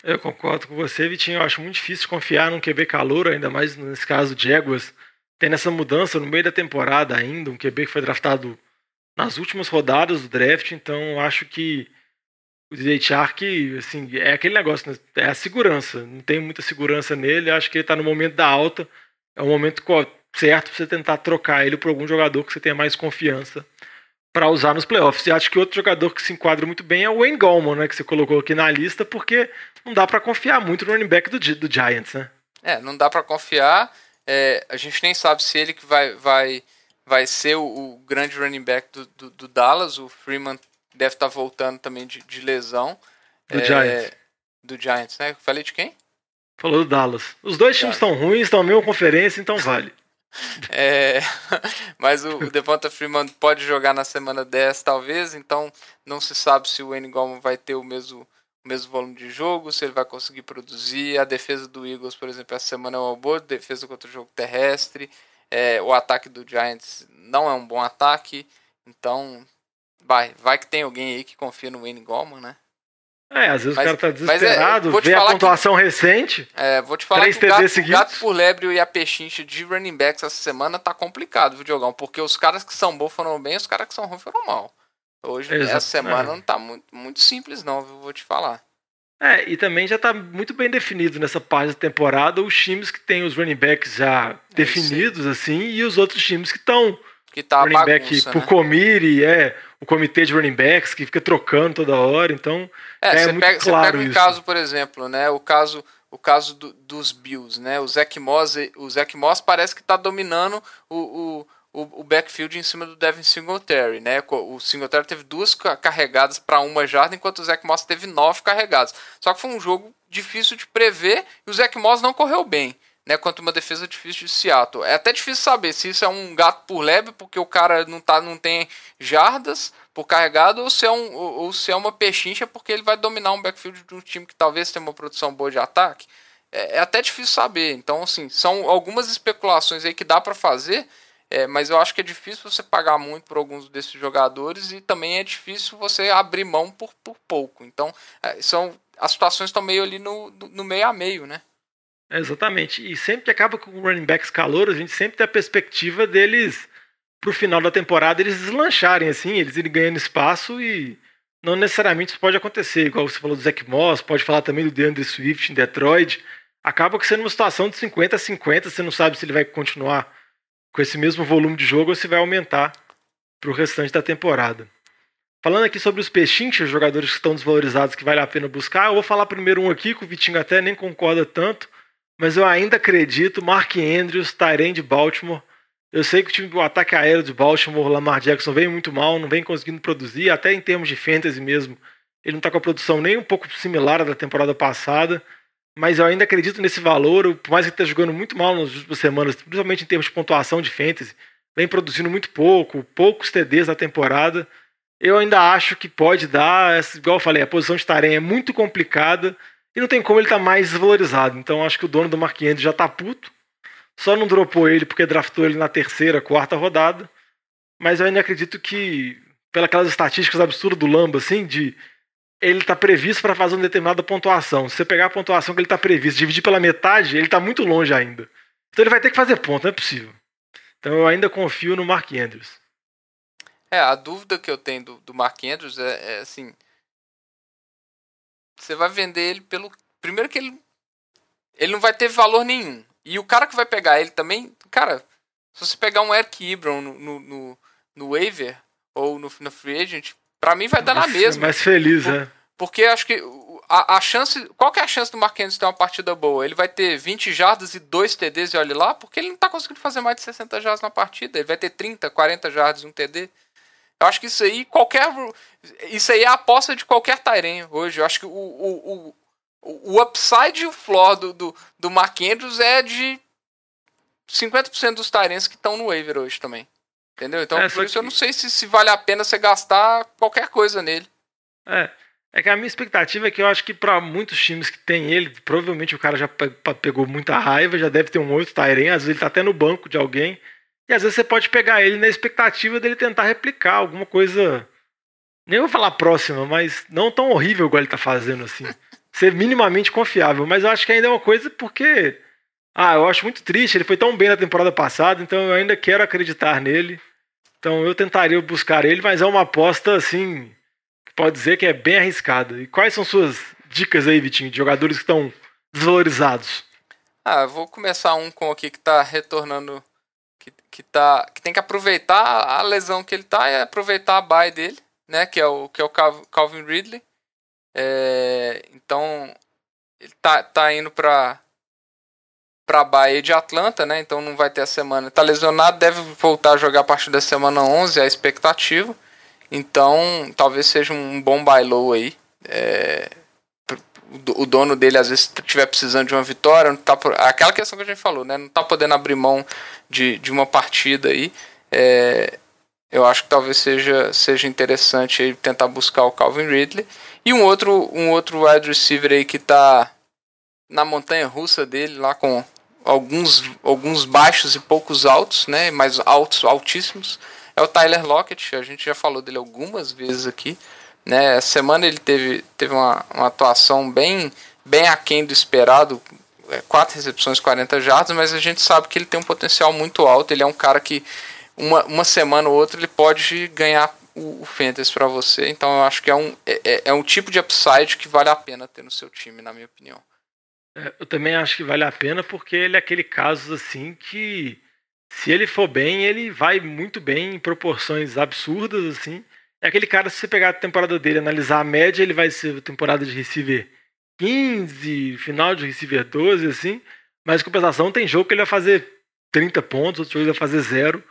Eu concordo com você, Vitinho. Eu acho muito difícil confiar num QB calor, ainda mais nesse caso de Jaguars. Tem essa mudança no meio da temporada ainda, um QB que foi draftado nas últimas rodadas do draft, então acho que o DJ Chark, assim, é aquele negócio, né? é a segurança. Não tem muita segurança nele, acho que ele está no momento da alta, é o momento certo para você tentar trocar ele por algum jogador que você tenha mais confiança para usar nos playoffs. E acho que outro jogador que se enquadra muito bem é o Wayne Gallman, né, que você colocou aqui na lista, porque não dá para confiar muito no running back do, do Giants, né? É, não dá para confiar. É, a gente nem sabe se ele que vai, vai vai ser o, o grande running back do, do, do, Dallas. O Freeman deve estar tá voltando também de, de lesão. Do é, Giants. Do Giants, né? Falei de quem? Falou do Dallas. Os dois times estão ruins, estão na mesma conferência, então vale. É, mas o, o Devonta Freeman pode jogar na semana 10, talvez, então não se sabe se o Wayne Gallman vai ter o mesmo, o mesmo volume de jogo, se ele vai conseguir produzir. A defesa do Eagles, por exemplo, essa semana é uma boa defesa contra o jogo terrestre. É, o ataque do Giants não é um bom ataque, então vai, vai que tem alguém aí que confia no Wayne Gallman, né? É, às vezes mas, o cara tá é, desesperado, é, vê a pontuação que, recente. É, vou te falar que o gato, gato por lebre e a pechincha de running backs essa semana tá complicado, viu, Diogão? Porque os caras que são bons foram bem, os caras que são ruins foram mal. Hoje, Exato, essa semana é. não tá muito, muito simples não, viu? Vou te falar. É, e também já está muito bem definido nessa parte da temporada os times que têm os running backs já é definidos, assim, e os outros times que estão que tá running bagunça, back né? por committee, é, o comitê de running backs que fica trocando toda hora, então é, é você muito pega, claro você pega um isso. caso, por exemplo, né, o caso o caso do, dos Bills, né, o Zach Moss, o Zach Moss parece que está dominando o, o o, o backfield em cima do Devin Singletary, né? O Singletary teve duas carregadas para uma jarda, enquanto o Zach Moss teve nove carregadas. Só que foi um jogo difícil de prever e o Zach Moss não correu bem, né? Contra uma defesa difícil de Seattle. É até difícil saber se isso é um gato por leve, porque o cara não, tá, não tem jardas por carregado, ou se, é um, ou, ou se é uma pechincha, porque ele vai dominar um backfield de um time que talvez tenha uma produção boa de ataque. É, é até difícil saber. Então, assim, são algumas especulações aí que dá para fazer é, mas eu acho que é difícil você pagar muito por alguns desses jogadores e também é difícil você abrir mão por, por pouco. Então, é, são as situações estão meio ali no, no meio a meio, né? Exatamente. E sempre que acaba com running backs calor, a gente sempre tem a perspectiva deles, pro final da temporada, eles deslancharem, assim, eles irem ganhando espaço e não necessariamente isso pode acontecer. Igual você falou do Zach Moss, pode falar também do DeAndre Swift em Detroit. Acaba sendo uma situação de 50 a 50, você não sabe se ele vai continuar com esse mesmo volume de jogo ou se vai aumentar para o restante da temporada. Falando aqui sobre os pechinchas, jogadores que estão desvalorizados que vale a pena buscar, eu vou falar primeiro um aqui que o Vitinho até nem concorda tanto, mas eu ainda acredito, Mark Andrews, Tyrene de Baltimore. Eu sei que o time do ataque aéreo de Baltimore, Lamar Jackson, vem muito mal, não vem conseguindo produzir, até em termos de fantasy mesmo. Ele não está com a produção nem um pouco similar à da temporada passada mas eu ainda acredito nesse valor, por mais que ele esteja jogando muito mal nas últimas semanas, principalmente em termos de pontuação de fantasy, vem produzindo muito pouco, poucos TDs na temporada. Eu ainda acho que pode dar, igual eu falei, a posição de Tarém é muito complicada e não tem como ele estar tá mais desvalorizado. Então acho que o dono do Mark Andrews já está puto. Só não dropou ele porque draftou ele na terceira, quarta rodada. Mas eu ainda acredito que, pelas estatísticas absurdas do Lamba, assim, de ele está previsto para fazer uma determinada pontuação. Se você pegar a pontuação que ele está previsto, dividir pela metade, ele está muito longe ainda. Então ele vai ter que fazer ponto, não é possível. Então eu ainda confio no Mark Andrews. É, a dúvida que eu tenho do, do Mark Andrews é, é, assim. Você vai vender ele pelo. Primeiro que ele. Ele não vai ter valor nenhum. E o cara que vai pegar ele também. Cara, se você pegar um Eric Ibram no, no, no, no waiver ou no, no free agent, Pra mim vai dar na mesma. Mais feliz, Por, né? Porque acho que a, a, chance. Qual que é a chance do Mark Andrews ter uma partida boa? Ele vai ter 20 jardas e 2 TDs e olhe lá, porque ele não tá conseguindo fazer mais de 60 jardas na partida. Ele vai ter 30, 40 jardas e um TD. Eu acho que isso aí, qualquer. Isso aí é a aposta de qualquer Tairen hoje. Eu acho que o, o, o, o upside e o floor do, do, do Mark Andrews é de 50% dos Tyrens que estão no waiver hoje também. Entendeu? Então, é, por isso que... eu não sei se, se vale a pena você gastar qualquer coisa nele. É. É que a minha expectativa é que eu acho que para muitos times que tem ele, provavelmente o cara já pegou muita raiva, já deve ter um outro Tairen, às vezes ele tá até no banco de alguém, e às vezes você pode pegar ele na expectativa dele tentar replicar alguma coisa, nem vou falar próxima, mas não tão horrível igual ele tá fazendo assim. Ser minimamente confiável, mas eu acho que ainda é uma coisa porque ah, eu acho muito triste, ele foi tão bem na temporada passada, então eu ainda quero acreditar nele. Então eu tentaria buscar ele, mas é uma aposta assim, pode dizer que é bem arriscada. E quais são suas dicas aí, Vitinho, de jogadores que estão desvalorizados? Ah, vou começar um com aqui que tá retornando, que, que, tá, que tem que aproveitar a lesão que ele tá e aproveitar a bye dele, né? Que é o, que é o Calvin Ridley. É, então ele tá, tá indo para para a Bahia de Atlanta, né? Então não vai ter a semana. Tá lesionado, deve voltar a jogar a partir da semana 11, é a expectativa. Então, talvez seja um bom bailou aí. É, o dono dele às vezes estiver precisando de uma vitória, tá, aquela questão que a gente falou, né? Não tá podendo abrir mão de, de uma partida aí. É, eu acho que talvez seja, seja interessante aí tentar buscar o Calvin Ridley. E um outro, um outro wide receiver aí que tá na montanha russa dele, lá com alguns, alguns baixos e poucos altos, né? Mais altos, altíssimos. É o Tyler Lockett, a gente já falou dele algumas vezes aqui. Né? Essa semana ele teve, teve uma, uma atuação bem, bem aquém do esperado, 4 é, recepções, 40 jardas, mas a gente sabe que ele tem um potencial muito alto. Ele é um cara que uma, uma semana ou outra ele pode ganhar o, o Fantasy para você. Então eu acho que é um, é, é, é um tipo de upside que vale a pena ter no seu time, na minha opinião. É, eu também acho que vale a pena porque ele é aquele caso assim que se ele for bem, ele vai muito bem em proporções absurdas assim. É aquele cara, se você pegar a temporada dele analisar a média, ele vai ser temporada de receiver 15, final de receiver 12, assim. Mas em compensação, tem jogo que ele vai fazer 30 pontos, outro jogo ele vai fazer zero.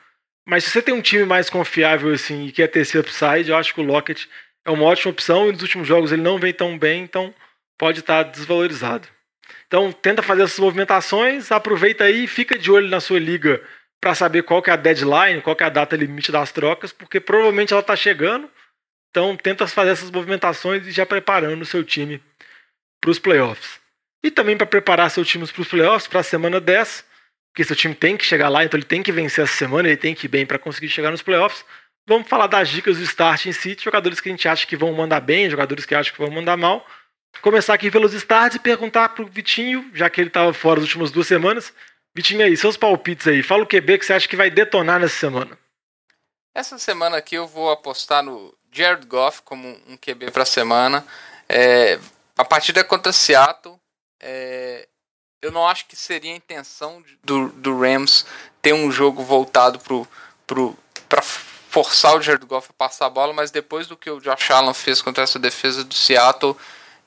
Mas se você tem um time mais confiável assim e quer ter esse upside, eu acho que o Lockett é uma ótima opção. E nos últimos jogos ele não vem tão bem, então pode estar desvalorizado. Então tenta fazer essas movimentações, aproveita aí e fica de olho na sua liga para saber qual que é a deadline, qual que é a data limite das trocas, porque provavelmente ela está chegando. Então tenta fazer essas movimentações e já preparando o seu time para os playoffs. E também para preparar seu time para os playoffs, para a semana 10, porque seu time tem que chegar lá, então ele tem que vencer essa semana, ele tem que ir bem para conseguir chegar nos playoffs. Vamos falar das dicas do start em si, jogadores que a gente acha que vão mandar bem, jogadores que acha que vão mandar mal. Começar aqui pelos starts e perguntar para o Vitinho, já que ele estava fora as últimas duas semanas. Vitinho aí, seus palpites aí. Fala o QB que você acha que vai detonar nessa semana. Essa semana aqui eu vou apostar no Jared Goff como um QB para a semana. É, a partida contra Seattle. É, eu não acho que seria a intenção do, do Rams ter um jogo voltado para pro, pro, forçar o Jared Goff a passar a bola, mas depois do que o Josh Allen fez contra essa defesa do Seattle,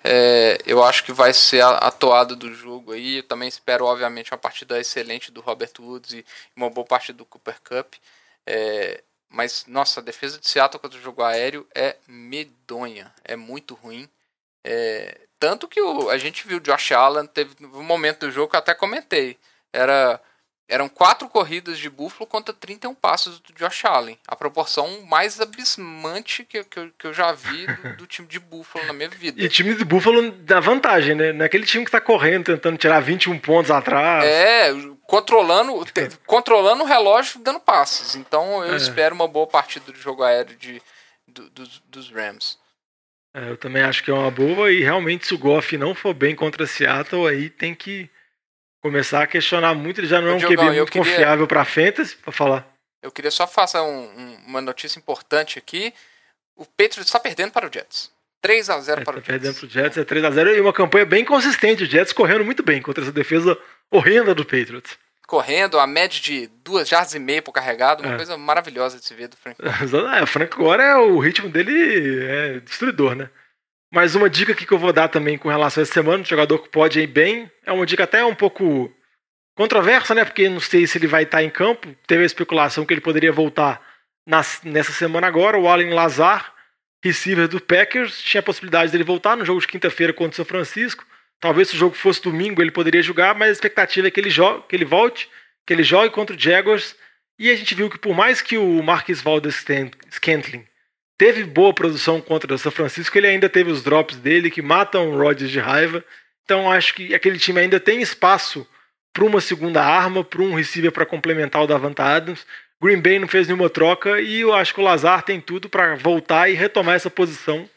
é, eu acho que vai ser a, a, toada do jogo aí. Eu também espero, obviamente, uma partida excelente do Robert Woods e uma boa partida do Cooper Cup. É, mas, nossa, a defesa de Seattle contra o jogo aéreo é medonha, é muito ruim. É, tanto que o, a gente viu o Josh Allen, teve um momento do jogo que eu até comentei. Era eram quatro corridas de Buffalo contra 31 passos do Josh Allen. A proporção mais abismante que, que, eu, que eu já vi do, do, time de Buffalo na minha vida. E time de Buffalo dá vantagem, né? Naquele time que tá correndo, tentando tirar 21 pontos atrás. É, controlando, te, controlando o relógio dando passes. Então eu é. espero uma boa partida do jogo aéreo de, do, dos, dos Rams. É, eu também acho que é uma boa e realmente se o Goff não for bem contra Seattle, aí tem que começar a questionar muito. Ele já não é um Diogão, QB muito queria... confiável para Fantasy, para falar. Eu queria só fazer um, um, uma notícia importante aqui. O Patriots está perdendo para o Jets. 3 a 0 é, para tá o Jets. perdendo para o Jets, é 3 a 0 e uma campanha bem consistente. O Jets correndo muito bem contra essa defesa horrenda do Patriots. Correndo, a média de duas jardas e meia por carregado, uma é. coisa maravilhosa de se ver do Frank. É, o Frank agora é o ritmo dele é destruidor, né? Mas uma dica que eu vou dar também com relação a essa semana, um jogador que pode ir bem, é uma dica até um pouco controversa, né? Porque não sei se ele vai estar em campo. Teve a especulação que ele poderia voltar nas, nessa semana agora. O Allen Lazar, receiver do Packers, tinha a possibilidade dele voltar no jogo de quinta-feira contra o São Francisco. Talvez se o jogo fosse domingo ele poderia jogar, mas a expectativa é que ele, jogue, que ele volte, que ele jogue contra o Jaguars. E a gente viu que por mais que o Marquis Valdes Scantling teve boa produção contra o São Francisco, ele ainda teve os drops dele que matam o Rodgers de raiva. Então acho que aquele time ainda tem espaço para uma segunda arma, para um receiver para complementar o Davanta Adams. Green Bay não fez nenhuma troca e eu acho que o Lazar tem tudo para voltar e retomar essa posição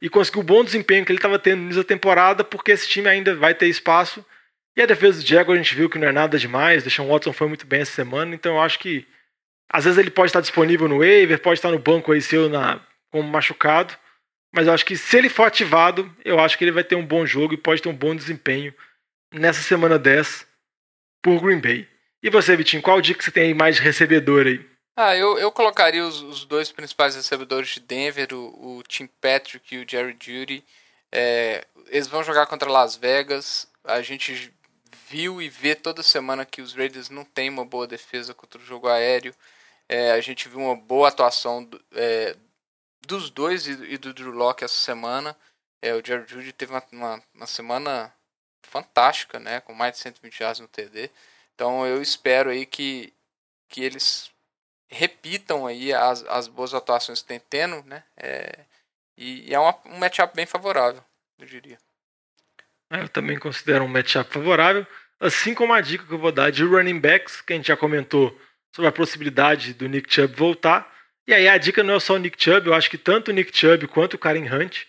e conseguir o bom desempenho que ele estava tendo nessa temporada, porque esse time ainda vai ter espaço. E a defesa do Jaguar a gente viu que não é nada demais, Deshaun Watson foi muito bem essa semana, então eu acho que às vezes ele pode estar disponível no waiver, pode estar no banco aí seu na, como machucado. Mas eu acho que se ele for ativado, eu acho que ele vai ter um bom jogo e pode ter um bom desempenho nessa semana 10 por Green Bay. E você, Vitinho, qual dica você tem aí mais de recebedor aí? Ah, eu, eu colocaria os, os dois principais recebedores de Denver, o, o Tim Patrick e o Jerry Judy. É, eles vão jogar contra Las Vegas. A gente viu e vê toda semana que os Raiders não têm uma boa defesa contra o jogo aéreo. É, a gente viu uma boa atuação do, é, dos dois e, do Drew Locke essa semana. É, o Jerry Judy teve uma, uma, uma, semana fantástica, né? Com mais de 120 yards no TD. Então eu espero aí que, que eles repitam aí as, as boas atuações que tem tendo, né? É, e, e, é uma, um matchup bem favorável, eu diria. É, eu também considero um matchup favorável. Assim como a dica que eu vou dar de running backs, que a gente já comentou sobre a possibilidade do Nick Chubb voltar. E aí a dica não é só o Nick Chubb, eu acho que tanto o Nick Chubb quanto o Karen Hunt,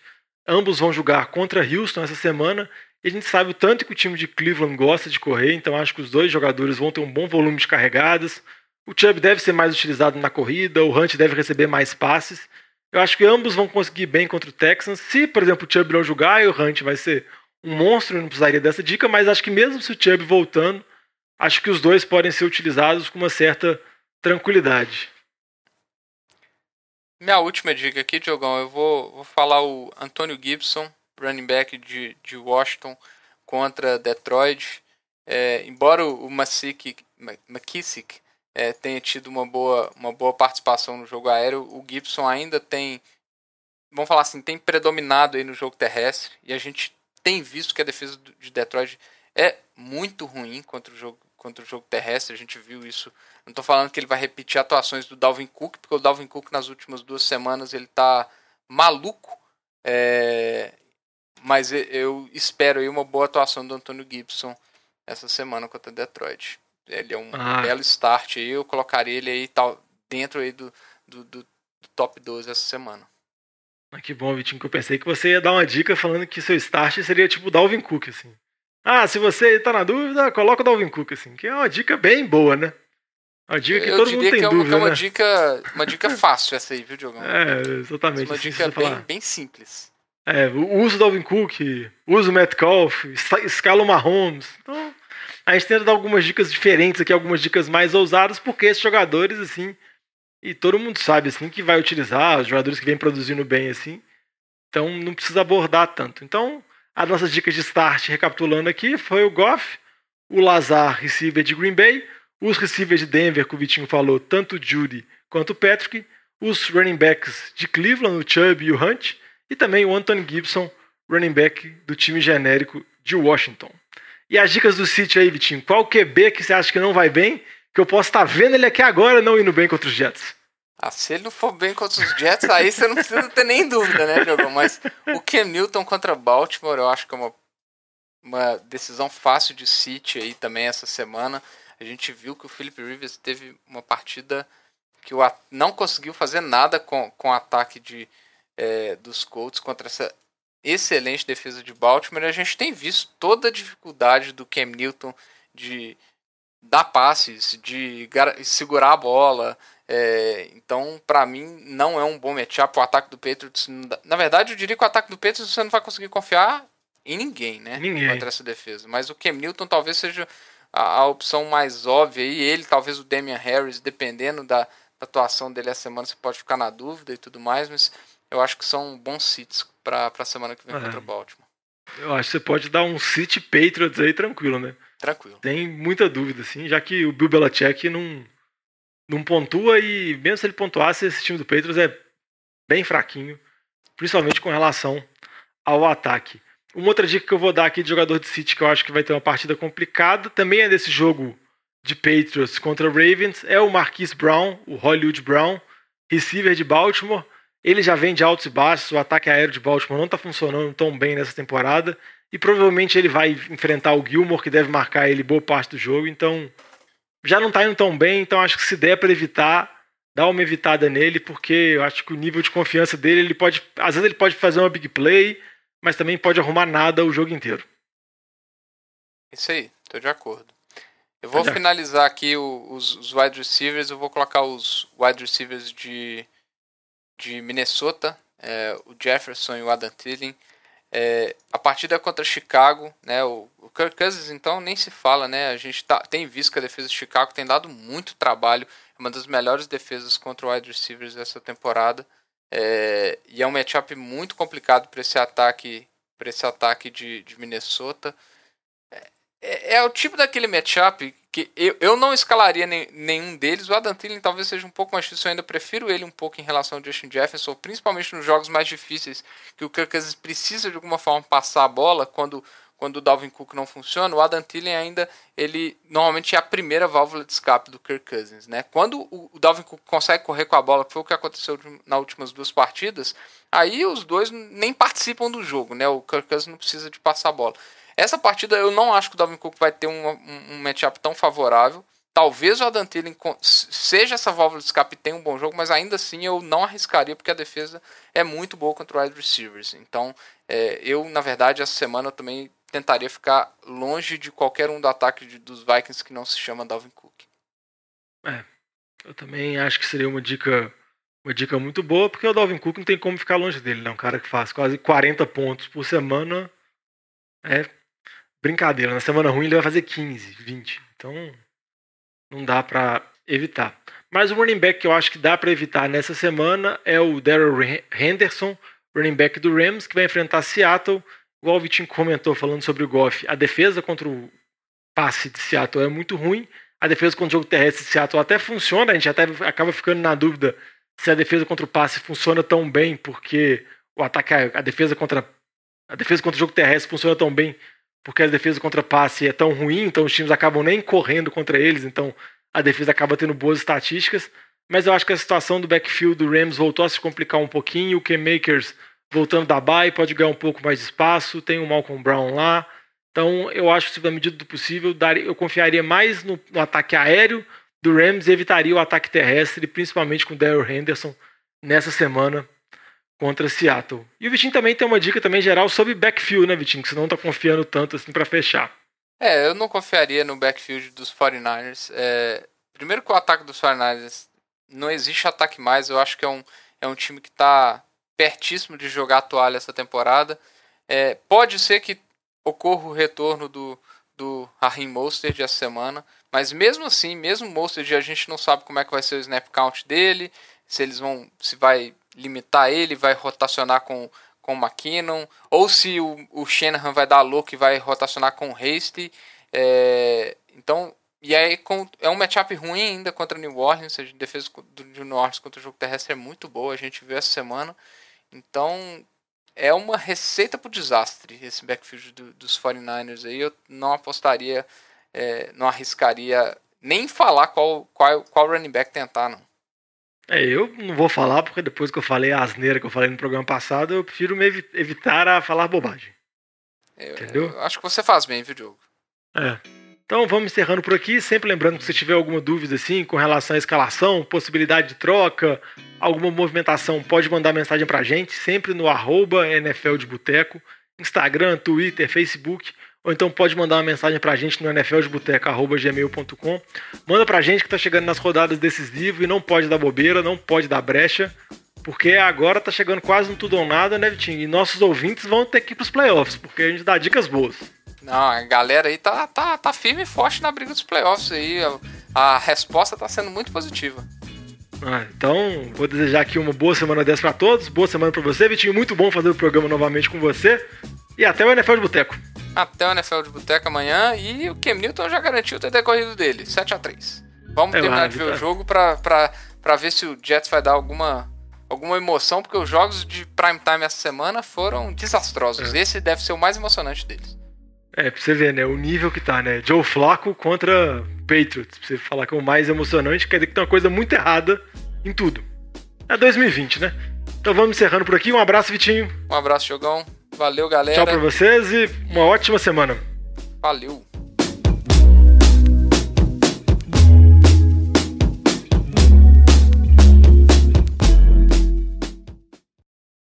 ambos vão jogar contra Houston essa semana. E a gente sabe o tanto que o time de Cleveland gosta de correr, então acho que os dois jogadores vão ter um bom volume de carregadas. O Chubb deve ser mais utilizado na corrida, o Hunt deve receber mais passes. Eu acho que ambos vão conseguir bem contra o Texans. Se, por exemplo, o Chubb não jogar, o Hunt vai ser um monstro, não precisaria dessa dica, mas acho que mesmo se o Chubb voltando, acho que os dois podem ser utilizados com uma certa tranquilidade. Minha última dica aqui, Diogão, eu vou, vou falar o Antônio Gibson, running back de, de Washington contra Detroit. É, embora o McKissick, McKissick é, tenha tido uma boa, uma boa participação no jogo aéreo, o Gibson ainda tem, vamos falar assim, tem predominado aí no jogo terrestre e a gente tem visto que a defesa de Detroit é muito ruim contra o jogo contra o jogo terrestre, a gente viu isso. Não estou falando que ele vai repetir atuações do Dalvin Cook, porque o Dalvin Cook nas últimas duas semanas ele está maluco. É... Mas eu espero aí uma boa atuação do Antônio Gibson essa semana contra Detroit. Ele é um ah. belo start aí, eu colocaria ele aí tal, dentro aí do, do, do, do top 12 essa semana. Ah, que bom, Vitinho, que eu pensei que você ia dar uma dica falando que seu start seria tipo Dalvin Cook, assim. Ah, se você tá na dúvida, coloca o Dalvin Cook, assim, que é uma dica bem boa, né? Uma dica que eu todo mundo tem que é uma, dúvida, é uma né? dica, uma dica fácil essa aí, viu, Diogão? É, exatamente. Uma dica bem, bem simples. É, usa o Dalvin Cook, usa o Metcalf, escala o Mahomes. Então, a gente tenta dar algumas dicas diferentes aqui, algumas dicas mais ousadas, porque esses jogadores, assim, e todo mundo sabe, assim, que vai utilizar, os jogadores que vêm produzindo bem, assim, então não precisa abordar tanto. Então, as nossas dicas de start, recapitulando aqui, foi o Goff, o Lazar, receiver de Green Bay, os receivers de Denver, que o Vitinho falou, tanto o Judy quanto o Patrick, os running backs de Cleveland, o Chubb e o Hunt, e também o Anthony Gibson, running back do time genérico de Washington. E as dicas do City aí, Vitinho, qual QB que você acha que não vai bem, que eu posso estar vendo ele aqui agora não indo bem contra os Jets? Ah, se ele não for bem contra os Jets, aí você não precisa ter nem dúvida, né, Diogo? Mas o Cam Newton contra Baltimore, eu acho que é uma, uma decisão fácil de City aí também essa semana. A gente viu que o Philip Rivers teve uma partida que o, não conseguiu fazer nada com, com o ataque de, é, dos Colts contra essa excelente defesa de Baltimore. A gente tem visto toda a dificuldade do Cam Newton de dar passes, de segurar a bola, é, então, para mim, não é um bom matchup. O ataque do Patriots. Na verdade, eu diria que o ataque do Patriots você não vai conseguir confiar em ninguém, né? Ninguém. Contra essa defesa. Mas o Cam Newton talvez seja a, a opção mais óbvia. E ele, talvez o Damian Harris, dependendo da, da, atuação dele essa semana, você pode ficar na dúvida e tudo mais. Mas eu acho que são bons sits para a semana que vem é. contra o Baltimore. Eu acho que você pode dar um sit Patriots aí tranquilo, né? Tranquilo. Tem muita dúvida, assim, já que o Bill Belichick não não pontua e mesmo se ele pontuasse, esse time do Patriots é bem fraquinho, principalmente com relação ao ataque. Uma outra dica que eu vou dar aqui de jogador de City que eu acho que vai ter uma partida complicada, também é desse jogo de Patriots contra Ravens, é o Marquise Brown, o Hollywood Brown, receiver de Baltimore. Ele já vem de altos e baixos, o ataque aéreo de Baltimore não está funcionando tão bem nessa temporada e provavelmente ele vai enfrentar o Gilmore, que deve marcar ele boa parte do jogo, então já não está indo tão bem, então acho que se der para evitar, dá uma evitada nele, porque eu acho que o nível de confiança dele, ele pode, às vezes ele pode fazer uma big play, mas também pode arrumar nada o jogo inteiro. Isso aí, tô de acordo. Eu vou finalizar aqui os, os, wide receivers, eu vou colocar os wide receivers de, de Minnesota, é, o Jefferson e o Adam Thielen. É, a partida contra Chicago, né, o, o Kirk Cousins então nem se fala, né, a gente tá, tem visto que a defesa de Chicago tem dado muito trabalho, é uma das melhores defesas contra o wide receivers dessa temporada, é, e é um matchup muito complicado para esse ataque para esse ataque de, de Minnesota. É, é, o tipo daquele matchup que eu, eu não escalaria nem, nenhum deles. O Adam Thielen talvez seja um pouco mais difícil. Eu ainda prefiro ele um pouco em relação ao Justin Jefferson, principalmente nos jogos mais difíceis, que o Kirk Cousins precisa de alguma forma passar a bola quando quando o Dalvin Cook não funciona, o Adam Thielen ainda ele normalmente é a primeira válvula de escape do Kirk Cousins, né? Quando o Dalvin Cook consegue correr com a bola, que foi o que aconteceu nas últimas duas partidas, aí os dois nem participam do jogo, né? O Kirk Cousins não precisa de passar a bola. Essa partida eu não acho que o Dalvin Cook vai ter um, um, um matchup tão favorável. Talvez o Adam Thielen seja essa válvula de escape e tenha um bom jogo, mas ainda assim eu não arriscaria porque a defesa é muito boa contra o wide receivers. Então, é, eu, na verdade, essa semana também tentaria ficar longe de qualquer um do ataque de, dos Vikings que não se chama Dalvin Cook. É, eu também acho que seria uma dica uma dica muito boa, porque o Dalvin Cook não tem como ficar longe dele, né? Um cara que faz quase 40 pontos por semana é brincadeira. Na semana ruim ele vai fazer 15, 20. Então não dá para evitar. Mas o running back que eu acho que dá para evitar nessa semana é o Daryl Henderson, running back do Rams, que vai enfrentar Seattle. O Vitinho comentou falando sobre o Goff, a defesa contra o passe de Seattle é muito ruim. A defesa contra o jogo terrestre de Seattle até funciona, a gente até acaba ficando na dúvida se a defesa contra o passe funciona tão bem, porque o ataque, a defesa contra a defesa contra o jogo terrestre funciona tão bem, porque a defesa contra passe é tão ruim, então os times acabam nem correndo contra eles, então a defesa acaba tendo boas estatísticas. Mas eu acho que a situação do backfield do Rams voltou a se complicar um pouquinho. O K-Makers voltando da bye pode ganhar um pouco mais de espaço. Tem o Malcolm Brown lá. Então eu acho que, na medida do possível, eu confiaria mais no, no ataque aéreo do Rams evitaria o ataque terrestre, principalmente com o Daryl Henderson nessa semana contra Seattle. E o Vitinho também tem uma dica também geral sobre backfield, né, Vitinho? Que você não está confiando tanto assim para fechar. É, eu não confiaria no backfield dos 49ers. É, primeiro que o ataque dos 49ers não existe ataque mais. Eu acho que é um, é um time que está pertíssimo de jogar a toalha essa temporada. É, pode ser que ocorra o retorno do, do Raheem Mostert essa semana, mas mesmo assim, mesmo o Mostert, a gente não sabe como é que vai ser o snap count dele, se eles vão, se vai limitar ele, vai rotacionar com com o McKinnon, ou se o, o Shanahan vai dar louco e vai rotacionar com o Hasty. É, então, e aí é um matchup ruim ainda contra o New Orleans, a defesa do New Orleans contra o jogo terrestre é muito boa, a gente viu essa semana. Então, é uma receita para o desastre esse backfield do, dos 49ers aí. Eu não apostaria, é, não arriscaria nem falar qual, qual, qual running back tentar, não. É, eu não vou falar, porque depois que eu falei a asneira que eu falei no programa passado, eu prefiro me evitar a falar bobagem. Eu, Entendeu? Eu acho que você faz bem, viu, Diogo? É. Então vamos encerrando por aqui, sempre lembrando que se tiver alguma dúvida assim com relação à escalação, possibilidade de troca, alguma movimentação, pode mandar mensagem pra gente, sempre no arroba NFL de Boteco, Instagram, Twitter, Facebook ou então pode mandar uma mensagem pra gente no nfldeboteca.gmail.com. Manda pra gente que tá chegando nas rodadas decisivas e não pode dar bobeira, não pode dar brecha, porque agora tá chegando quase no tudo ou nada, né, Vitinho? E nossos ouvintes vão ter que ir pros playoffs, porque a gente dá dicas boas. Não, a galera aí tá, tá, tá firme e forte na briga dos playoffs aí. A, a resposta tá sendo muito positiva. Ah, então, vou desejar aqui uma boa semana dessa para todos. Boa semana para você, Vitinho. Muito bom fazer o programa novamente com você. E até o NFL de Boteco. Até o NFL de Boteco amanhã. E o Cam Newton já garantiu ter decorrido dele. 7 a 3 Vamos é terminar de ver o jogo pra, pra, pra ver se o Jets vai dar alguma, alguma emoção, porque os jogos de prime time essa semana foram desastrosos. É. Esse deve ser o mais emocionante deles. É, pra você ver, né? O nível que tá, né? Joe Flacco contra Patriots. Pra você falar que é o mais emocionante, quer dizer que tem uma coisa muito errada em tudo. É 2020, né? Então vamos encerrando por aqui. Um abraço, Vitinho. Um abraço, Jogão. Valeu, galera. Tchau pra vocês e uma ótima semana. Valeu.